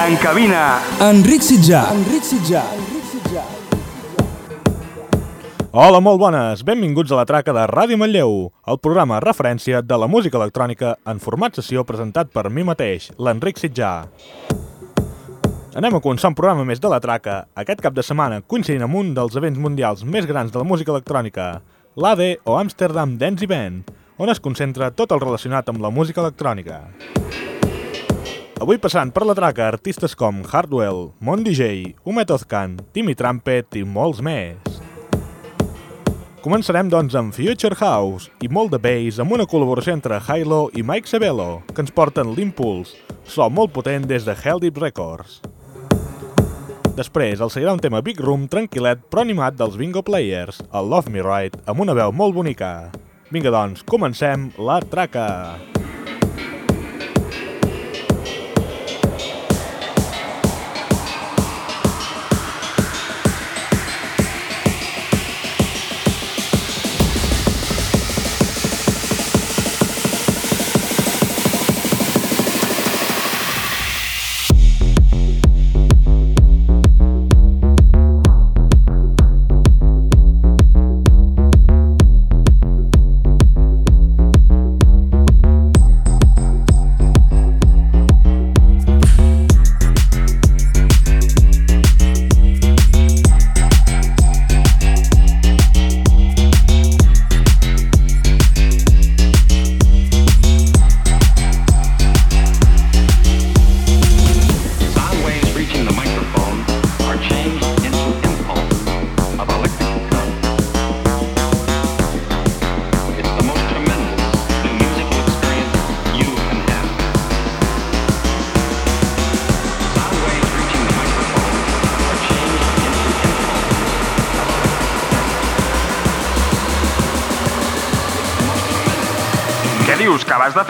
En cabina, Enric Sitjà. Enric Sitjà. Hola, molt bones! Benvinguts a la traca de Ràdio Manlleu, el programa referència de la música electrònica en format sessió presentat per mi mateix, l'Enric Sitjà. Anem a començar un programa més de la traca, aquest cap de setmana coincidint amb un dels events mundials més grans de la música electrònica, l'AD o Amsterdam Dance Event, on es concentra tot el relacionat amb la música electrònica. Avui passant per la traca artistes com Hardwell, Mon DJ, Umethod Khan, Timmy Trumpet i molts més. Començarem, doncs, amb Future House i molt de bass amb una col·laboració entre Hilo i Mike Sabello, que ens porten l'Impulse, so molt potent des de Hell Deep Records. Després, el seguirà un tema Big Room tranquil·let però animat dels Bingo Players, el Love Me Right, amb una veu molt bonica. Vinga, doncs, comencem la traca! Sound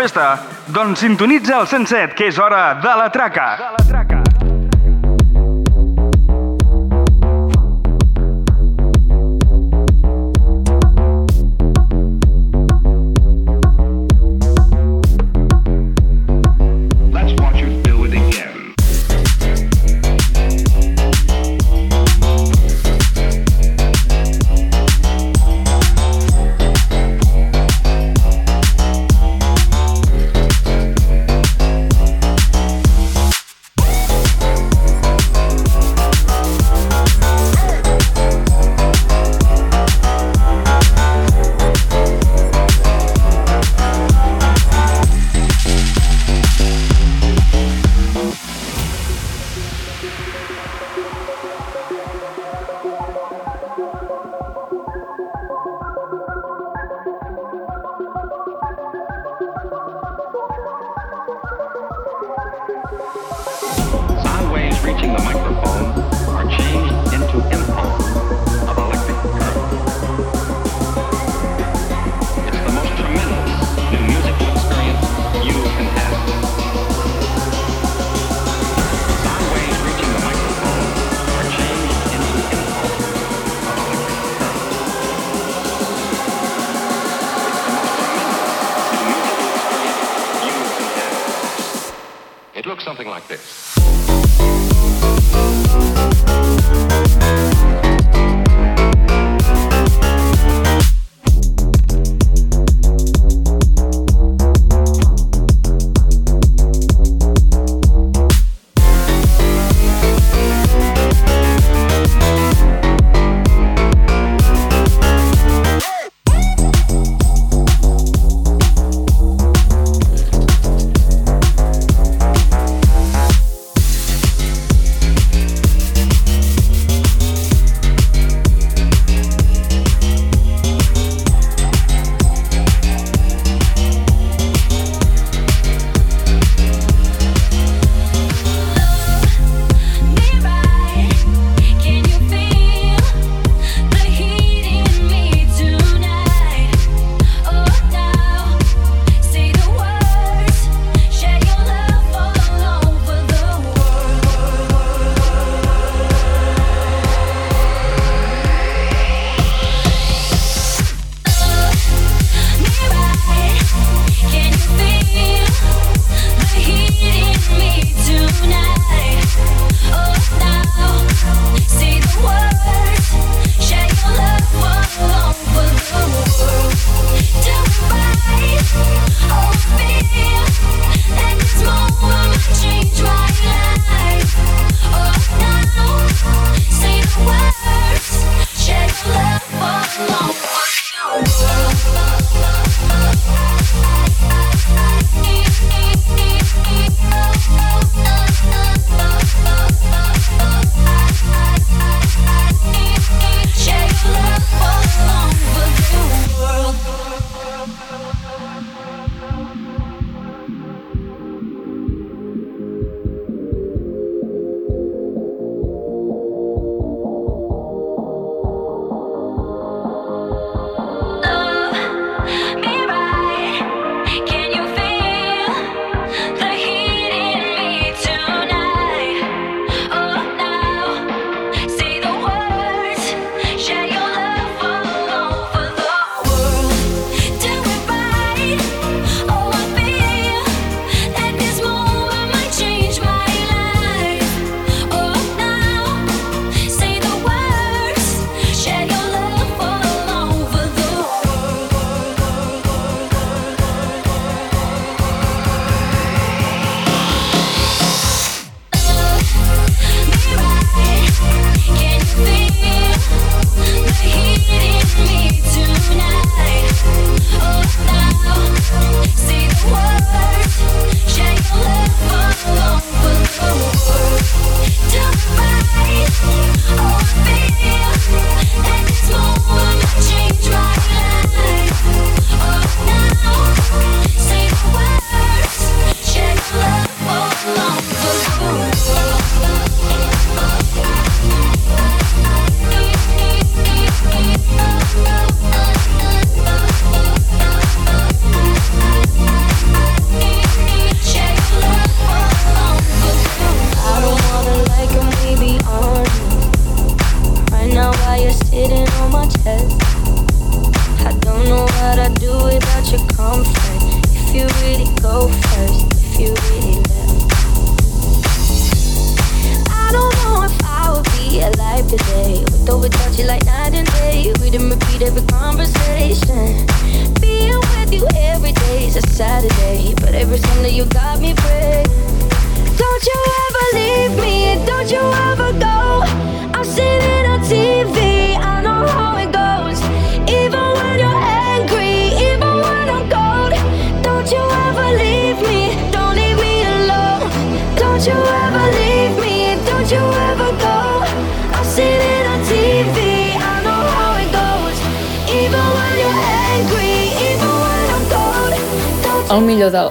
festa? Doncs sintonitza el 107, que és hora de la traca. De la reaching the microphone are changed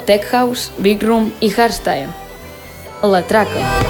Tech House, Big Room i Hardstyle. La traca.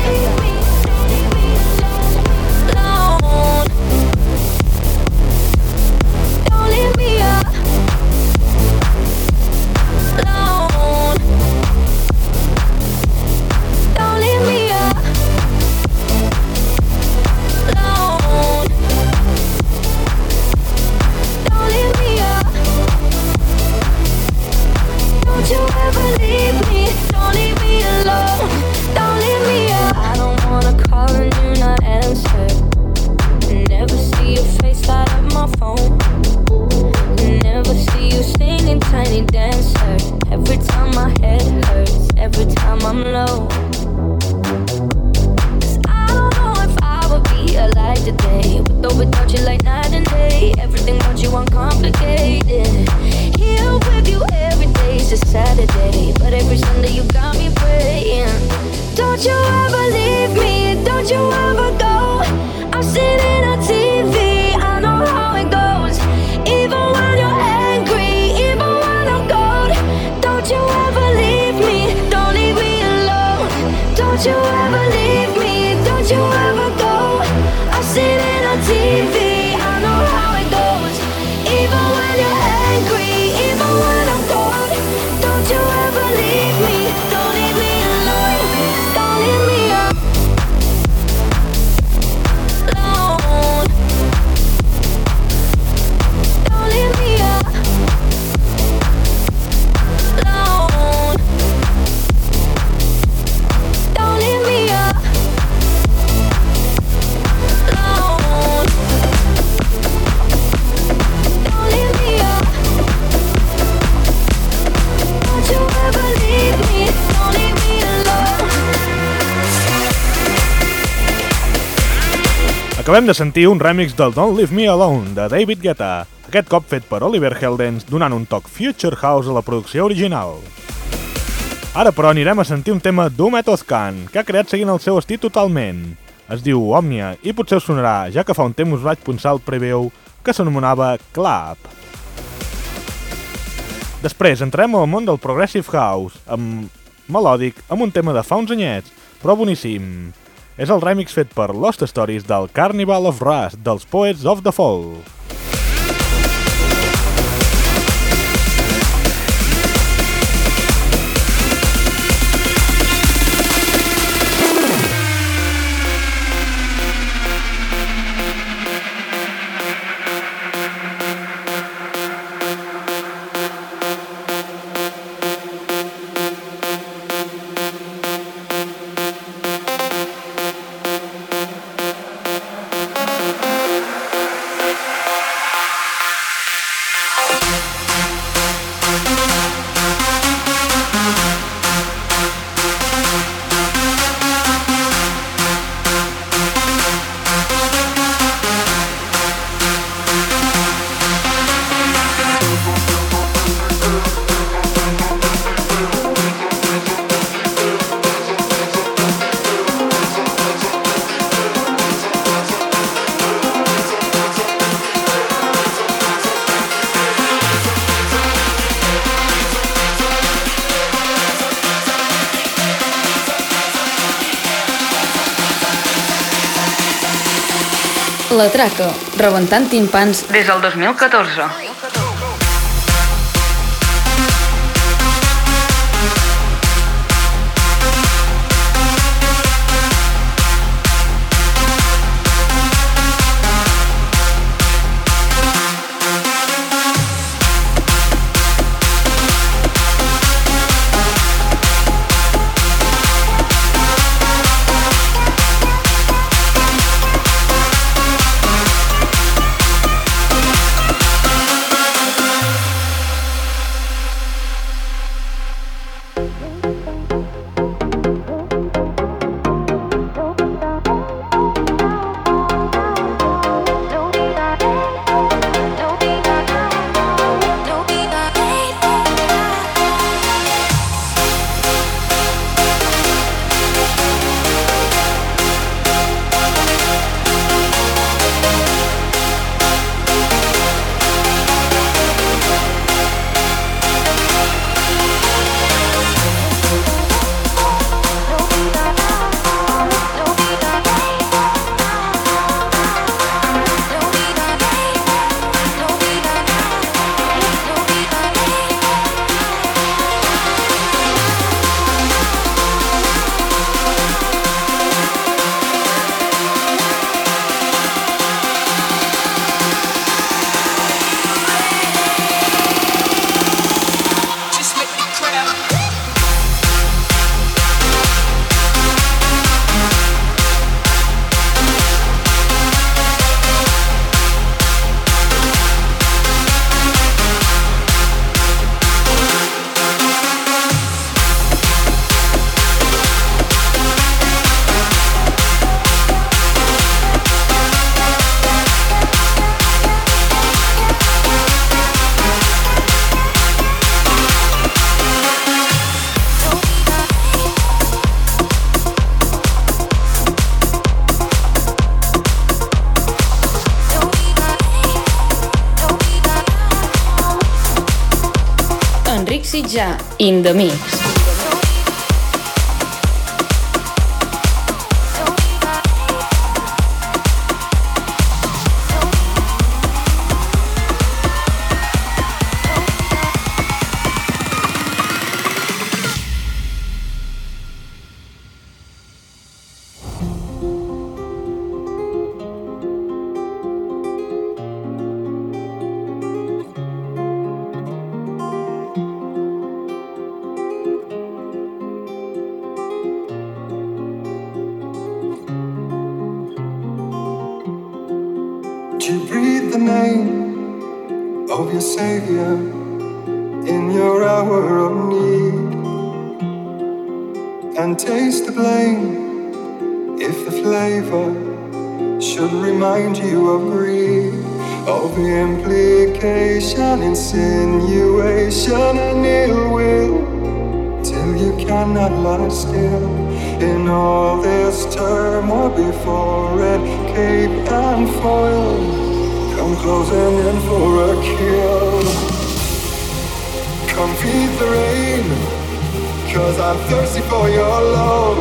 Alive today. With or without you, like night and day. Everything about you uncomplicated. Here with you every day's a Saturday, but every Sunday you got me praying. Don't you ever leave me, don't you ever go. I've seen Acabem de sentir un remix del Don't Leave Me Alone, de David Guetta, aquest cop fet per Oliver Heldens, donant un toc Future House a la producció original. Ara, però, anirem a sentir un tema d'Umet Ozcan, que ha creat seguint el seu estil totalment. Es diu Òmnia, i potser us sonarà, ja que fa un temps us vaig punxar el preveu que s'anomenava Club. Després entrem al món del Progressive House, amb melòdic, amb un tema de fa uns anyets, però boníssim. És el remix fet per Lost Stories del Carnival of Rust, dels Poets of the Fall. La traca, rebentant timpans des del 2014. In the mix. Savior in your hour of need. And taste the blame if the flavor should remind you of greed, of implication, insinuation, and ill will. Till you cannot lie still in all this turmoil before red cape and foil come closing in for a kill. Come feed the rain cause i'm thirsty for your love.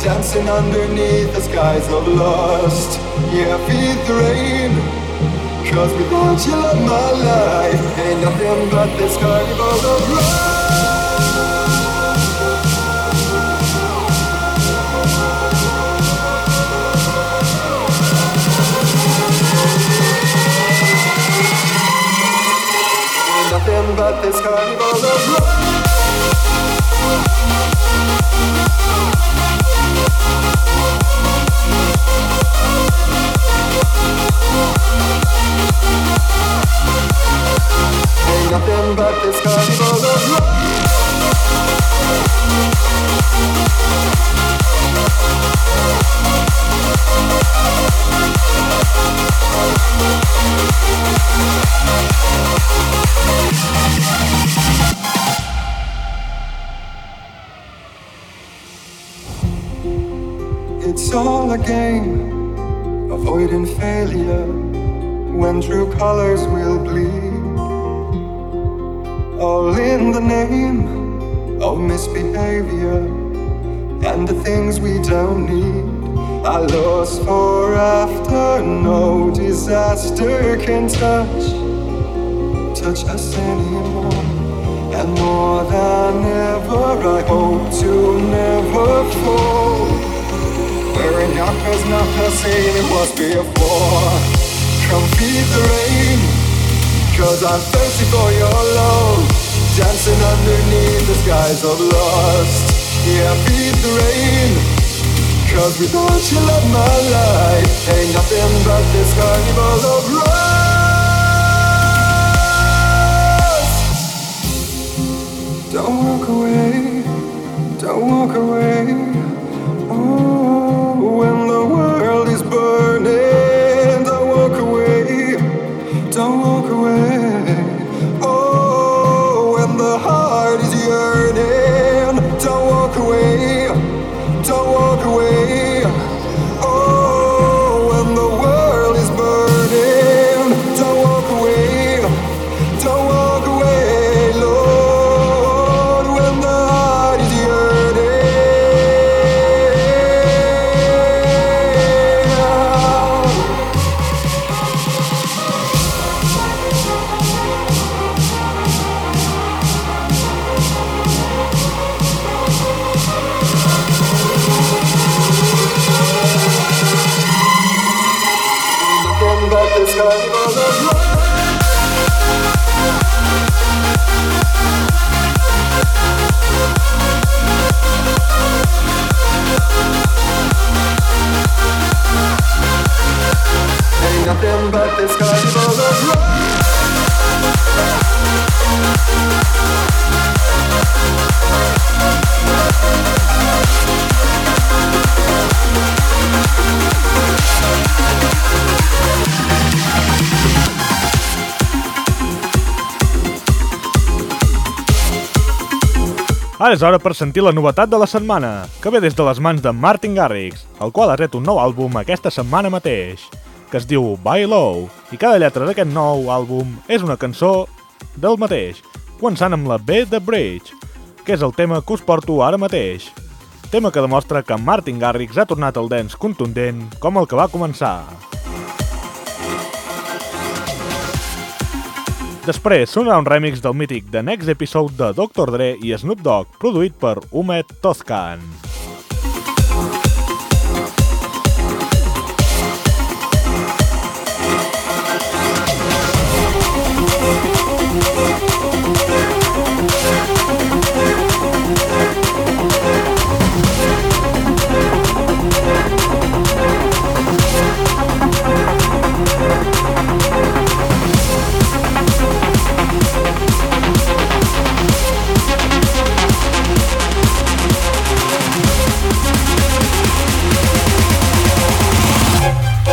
Dancing underneath the skies of lust. Yeah feed the rain cause without you love my life. Ain't nothing but this carnival of love nothing but this carnival of love. Ain't nothing but this carnival of love. It's all a game, avoiding failure when true colors will bleed. All in the name of misbehavior and the things we don't need. I lost for after, no disaster can touch, touch us anymore. And more than ever, I hope to never fall. Wearing cause not the same it was before. Come feed the rain, cause I'm thirsty for your love. Dancing underneath the skies of lust. Yeah, feed the rain, cause without you love my life ain't nothing but this carnival of lust. Don't walk away, don't walk away. Ara és hora per sentir la novetat de la setmana, que ve des de les mans de Martin Garrix, el qual ha tret un nou àlbum aquesta setmana mateix, que es diu By Low, i cada lletra d'aquest nou àlbum és una cançó del mateix, començant amb la B de Bridge, que és el tema que us porto ara mateix. Tema que demostra que Martin Garrix ha tornat al dance contundent com el que va començar. Després sonarà un remix del mític The Next Episode de Dr. Dre i Snoop Dogg, produït per Umet Toscan.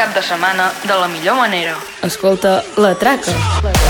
Cap de setmana de la millor manera. Escolta La Traca. Ei,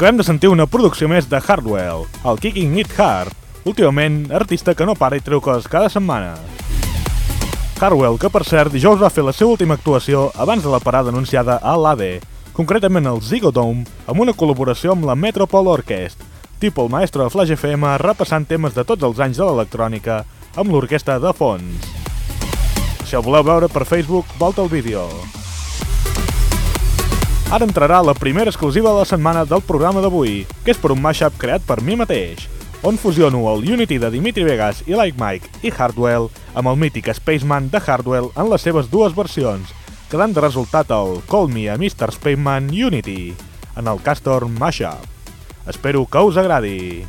Acabem de sentir una producció més de Hardwell, el Kicking It Hard, últimament artista que no para i treu coses cada setmana. Hardwell, que per cert dijous va fer la seva última actuació abans de la parada anunciada a l'ADE, concretament al Zigodome, amb una col·laboració amb la Metropole Orchestra, tipus el maestro de Flash FM repassant temes de tots els anys de l'electrònica amb l'orquestra de fons. Si el voleu veure per Facebook, volta el vídeo. Ara entrarà la primera exclusiva de la setmana del programa d'avui, que és per un mashup creat per mi mateix, on fusiono el Unity de Dimitri Vegas i Like Mike i Hardwell amb el mític Spaceman de Hardwell en les seves dues versions, quedant de resultat el Call Me a Mr. Spaceman Unity, en el Castor Mashup. Espero que us agradi.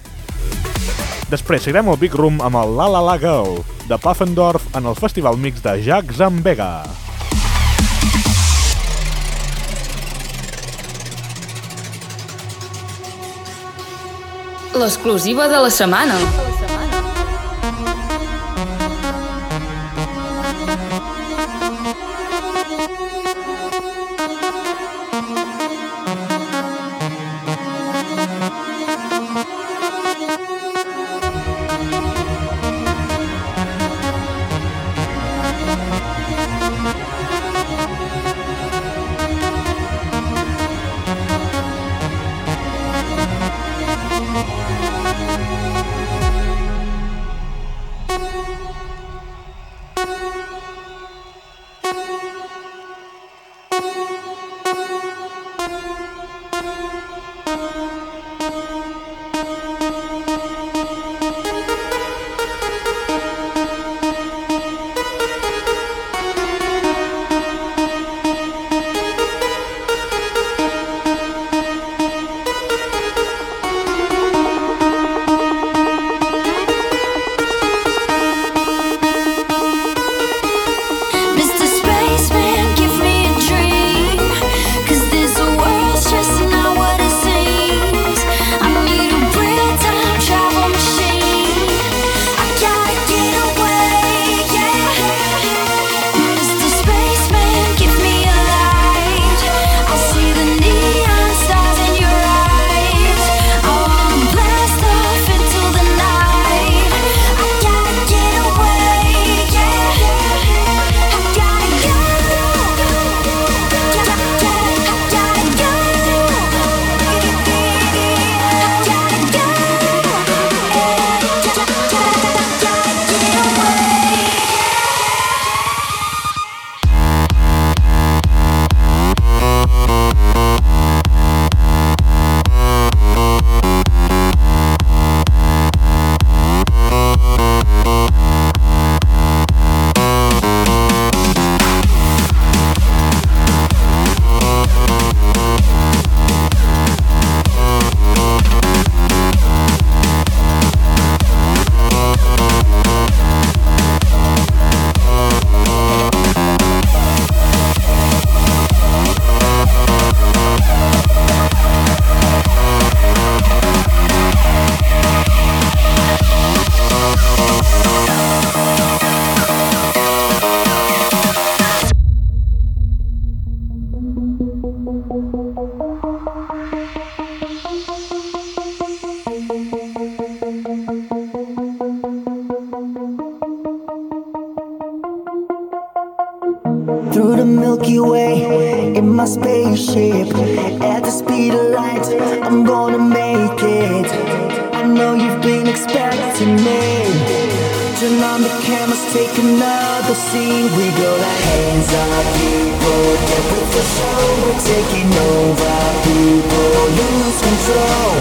Després seguirem al Big Room amb el La La La Girl, de Puffendorf en el festival mix de Jacques amb Vega. L'exclusiva de la setmana.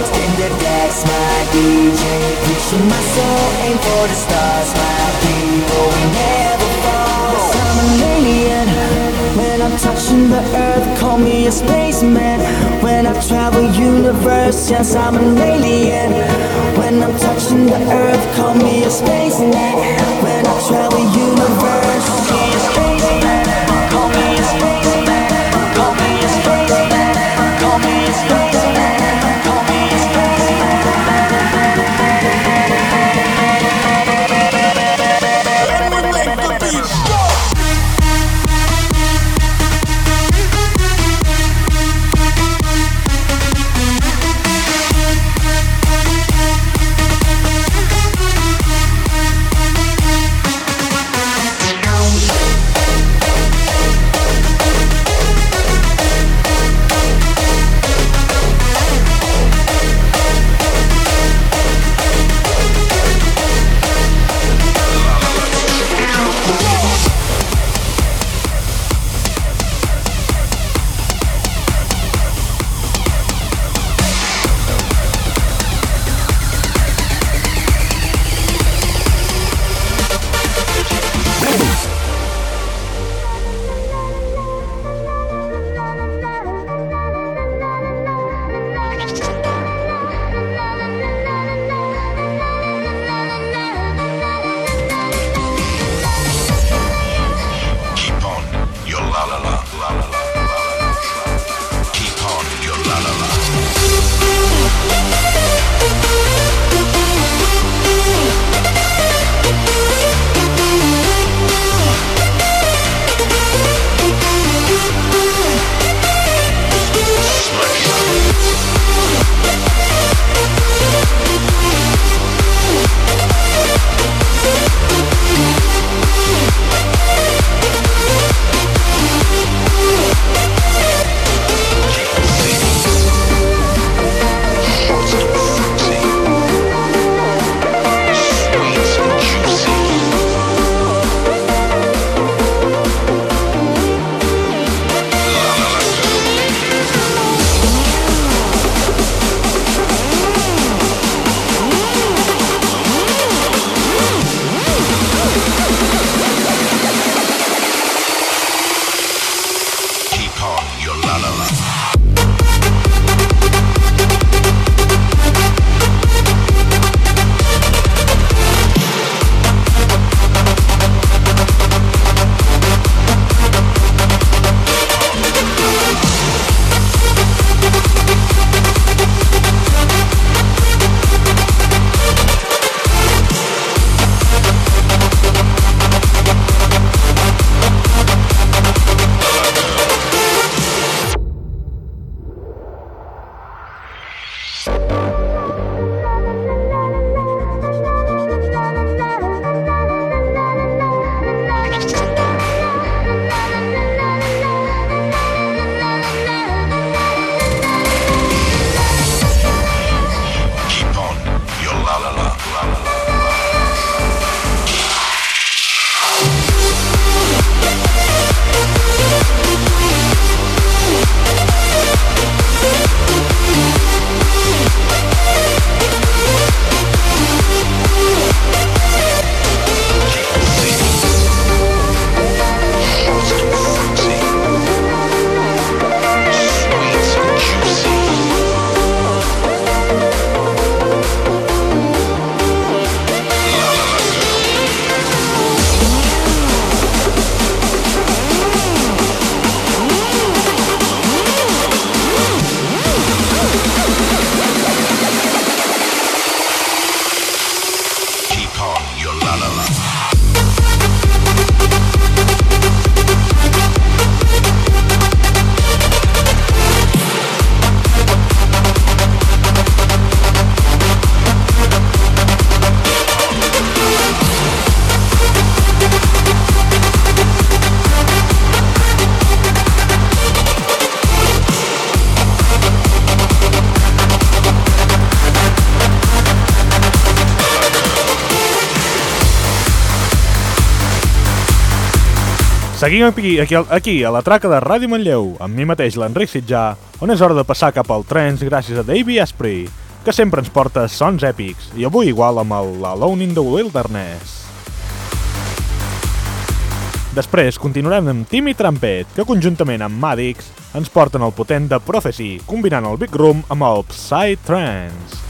Spin the decks, my DJ Reaching my soul, aim for the stars My people, we never fall. I'm an alien. When I'm touching the earth Call me a spaceman. When I travel universe Yes, I'm an alien. When I'm touching the earth Call me a spaceman. When I travel universe Seguim aquí, aquí, aquí, a la traca de Ràdio Manlleu, amb mi mateix, l'Enric Sitjà, on és hora de passar cap al trens gràcies a Davey Asprey, que sempre ens porta sons èpics, i avui igual amb el Alone in the Wilderness. Després continuarem amb Timmy Trumpet, que conjuntament amb Madix ens porten el potent de Prophecy, combinant el Big Room amb el Psy Trance.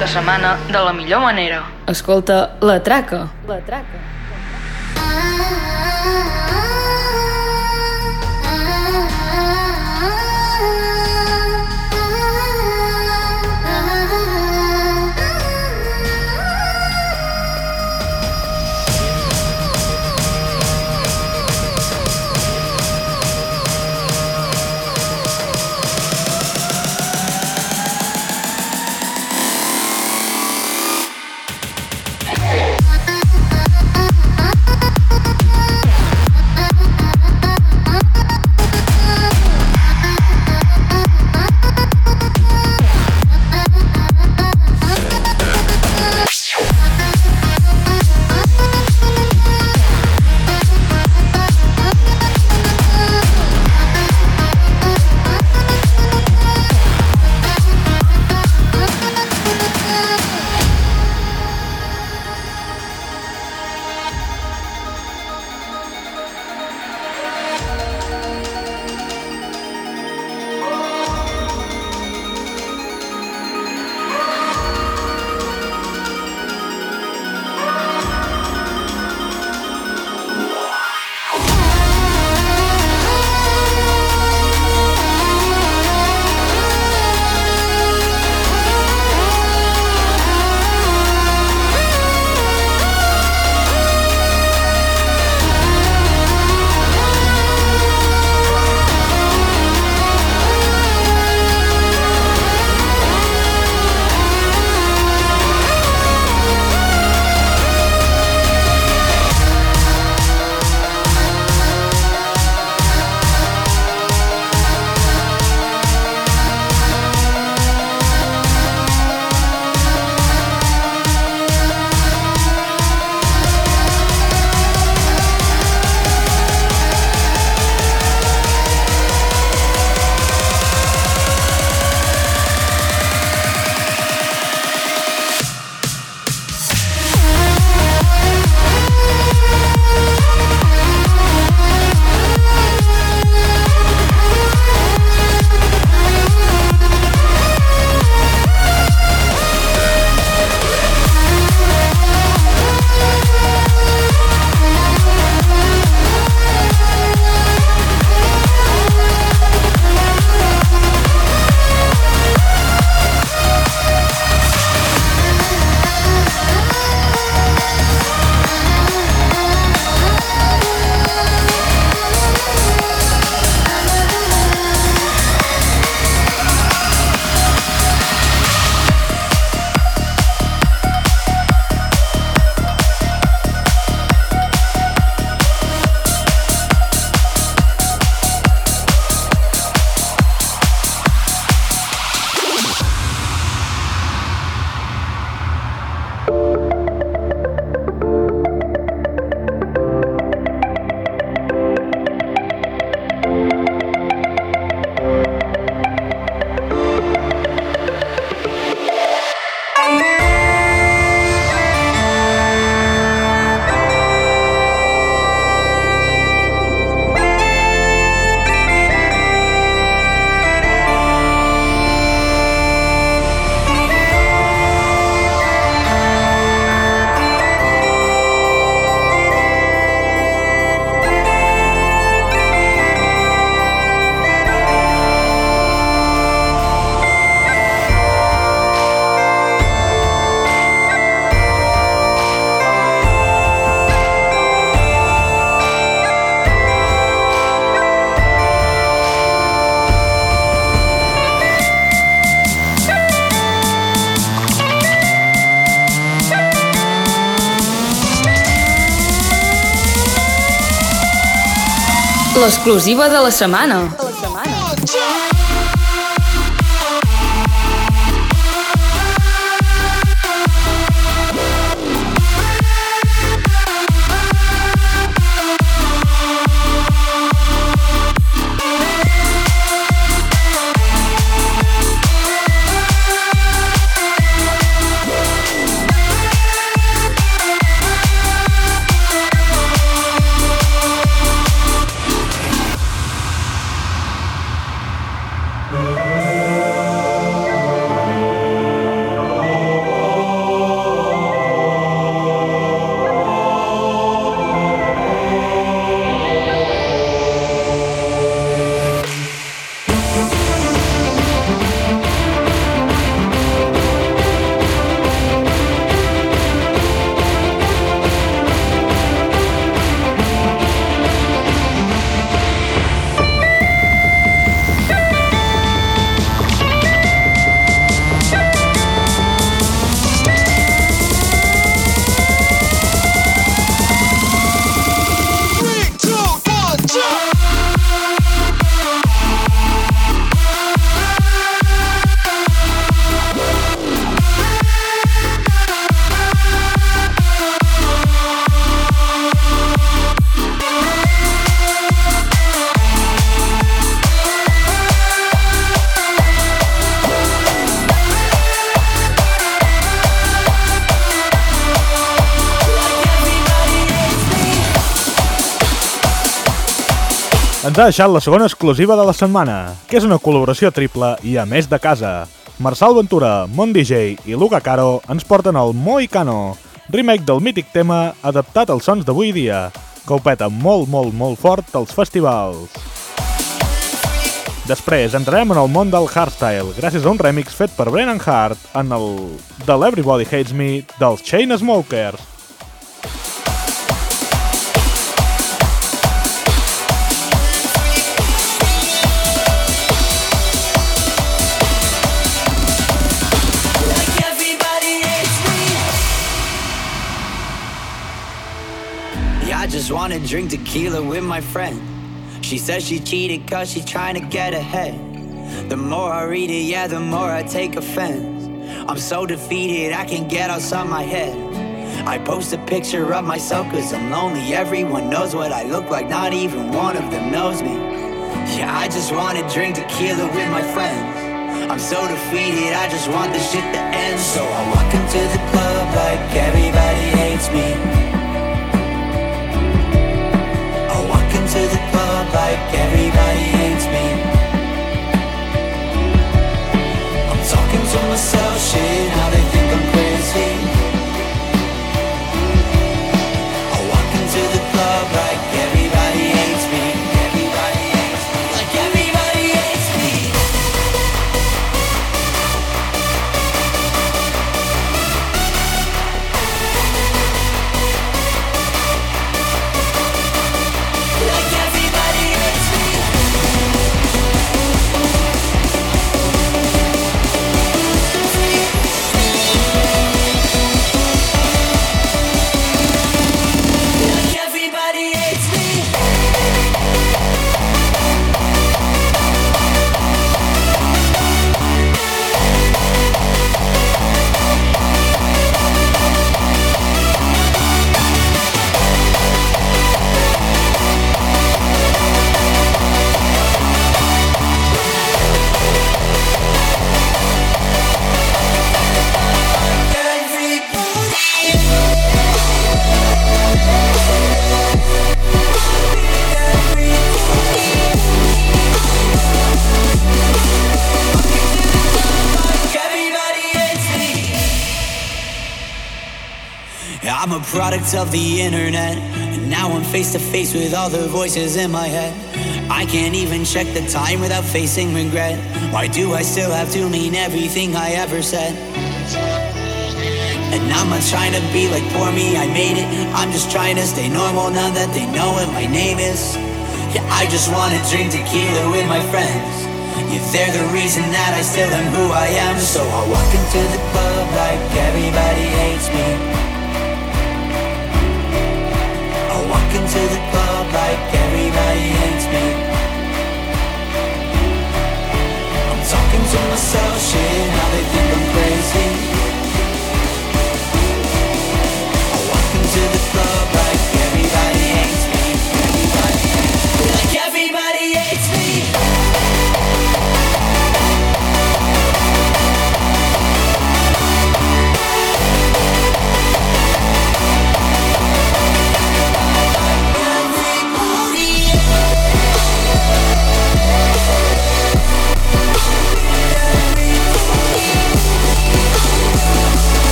De setmana de la millor manera. Escolta La Traca. La Traca. L'exclusiva de la setmana. Ens ha deixat la segona exclusiva de la setmana, que és una col·laboració triple i a més de casa. Marçal Ventura, Mon DJ i Luca Caro ens porten el Moicano, remake del mític tema adaptat als sons d'avui dia, que ho peta molt, molt, molt fort als festivals. Després entrarem en el món del hardstyle gràcies a un remix fet per Brennan Hart en el de l'Everybody Hates Me dels Chainsmokers. Just wanna drink tequila with my friend. She says she cheated cause she trying to get ahead. The more I read it, yeah, the more I take offense. I'm so defeated, I can't get outside my head. I post a picture of myself cause I'm lonely. Everyone knows what I look like, not even one of them knows me. Yeah, I just wanna drink tequila with my friends. I'm so defeated, I just want this shit to end. So I walk into the club like everybody hates me. Like everybody hates me. I'm talking to myself, shit, now they Product of the internet, and now I'm face to face with all the voices in my head. I can't even check the time without facing regret. Why do I still have to mean everything I ever said? And I'm not trying to be like poor me, I made it. I'm just trying to stay normal now that they know what my name is. Yeah, I just wanna drink tequila with my friends. Yeah, they're the reason that I still am who I am. So I walk into the club like everybody hates me walk into the club like everybody hates me. I'm talking to myself, shit, now they think I'm crazy.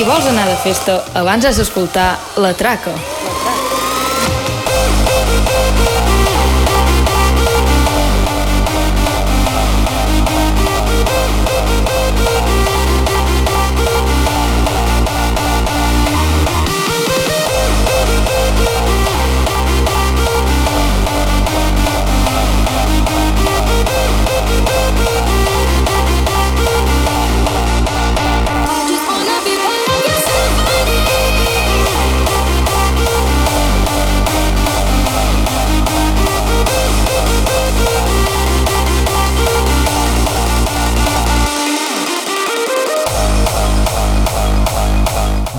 Si vols anar de festa, abans has d'escoltar La Traca.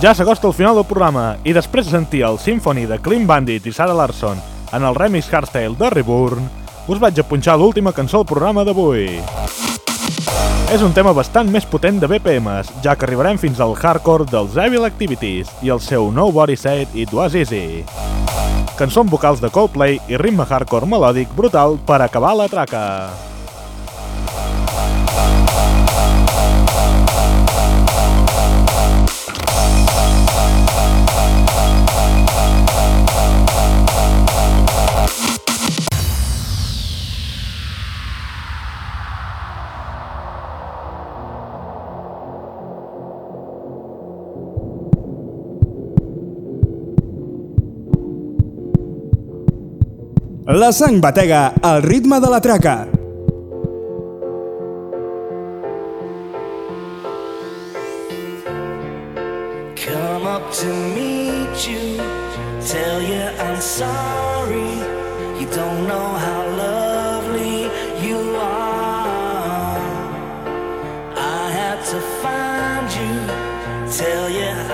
Ja s'acosta el final del programa i després de sentir el Symphony de Clean Bandit i Sarah Larson en el remix hardstyle de Reborn, us vaig a punxar l'última cançó del programa d'avui. És un tema bastant més potent de BPMs, ja que arribarem fins al hardcore dels Evil Activities i el seu Nobody Said It Was Easy. Cançó amb vocals de Coldplay i ritme hardcore melòdic brutal per acabar la traca. La sang batega al ritme de la traca. Come up to meet you, tell you I'm sorry. You don't know how lovely you are. I had to find you, tell you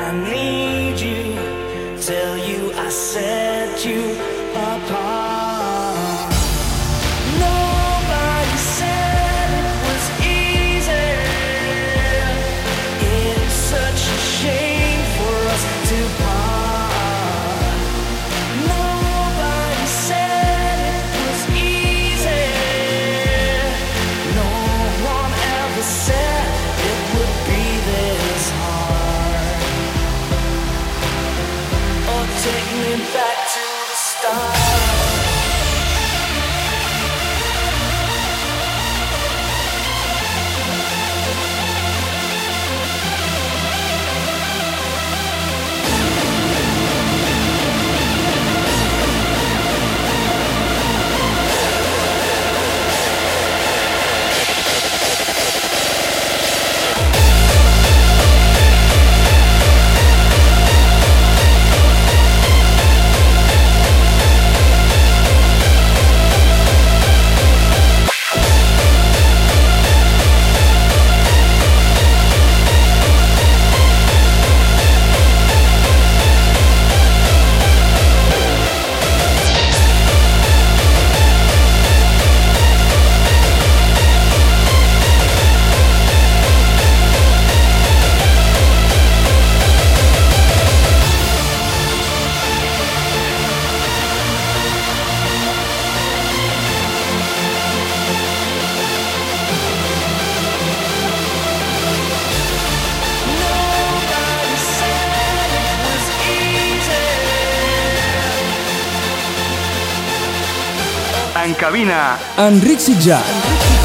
cabina, Enric Sitjà.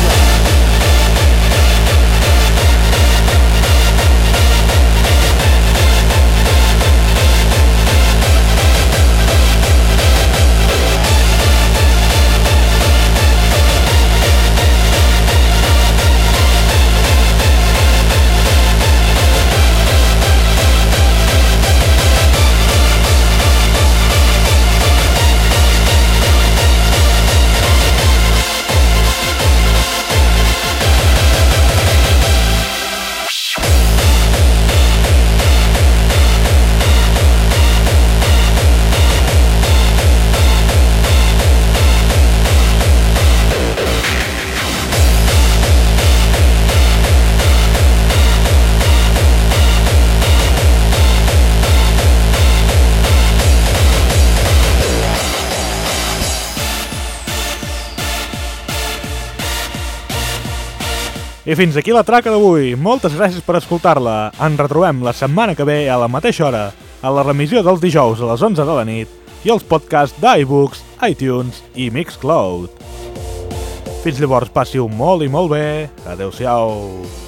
I fins aquí la traca d'avui. Moltes gràcies per escoltar-la. Ens retrobem la setmana que ve a la mateixa hora, a la remissió dels dijous a les 11 de la nit i els podcasts d'iBooks, iTunes i Mixcloud. Fins llavors passi-ho molt i molt bé. Adeu-siau.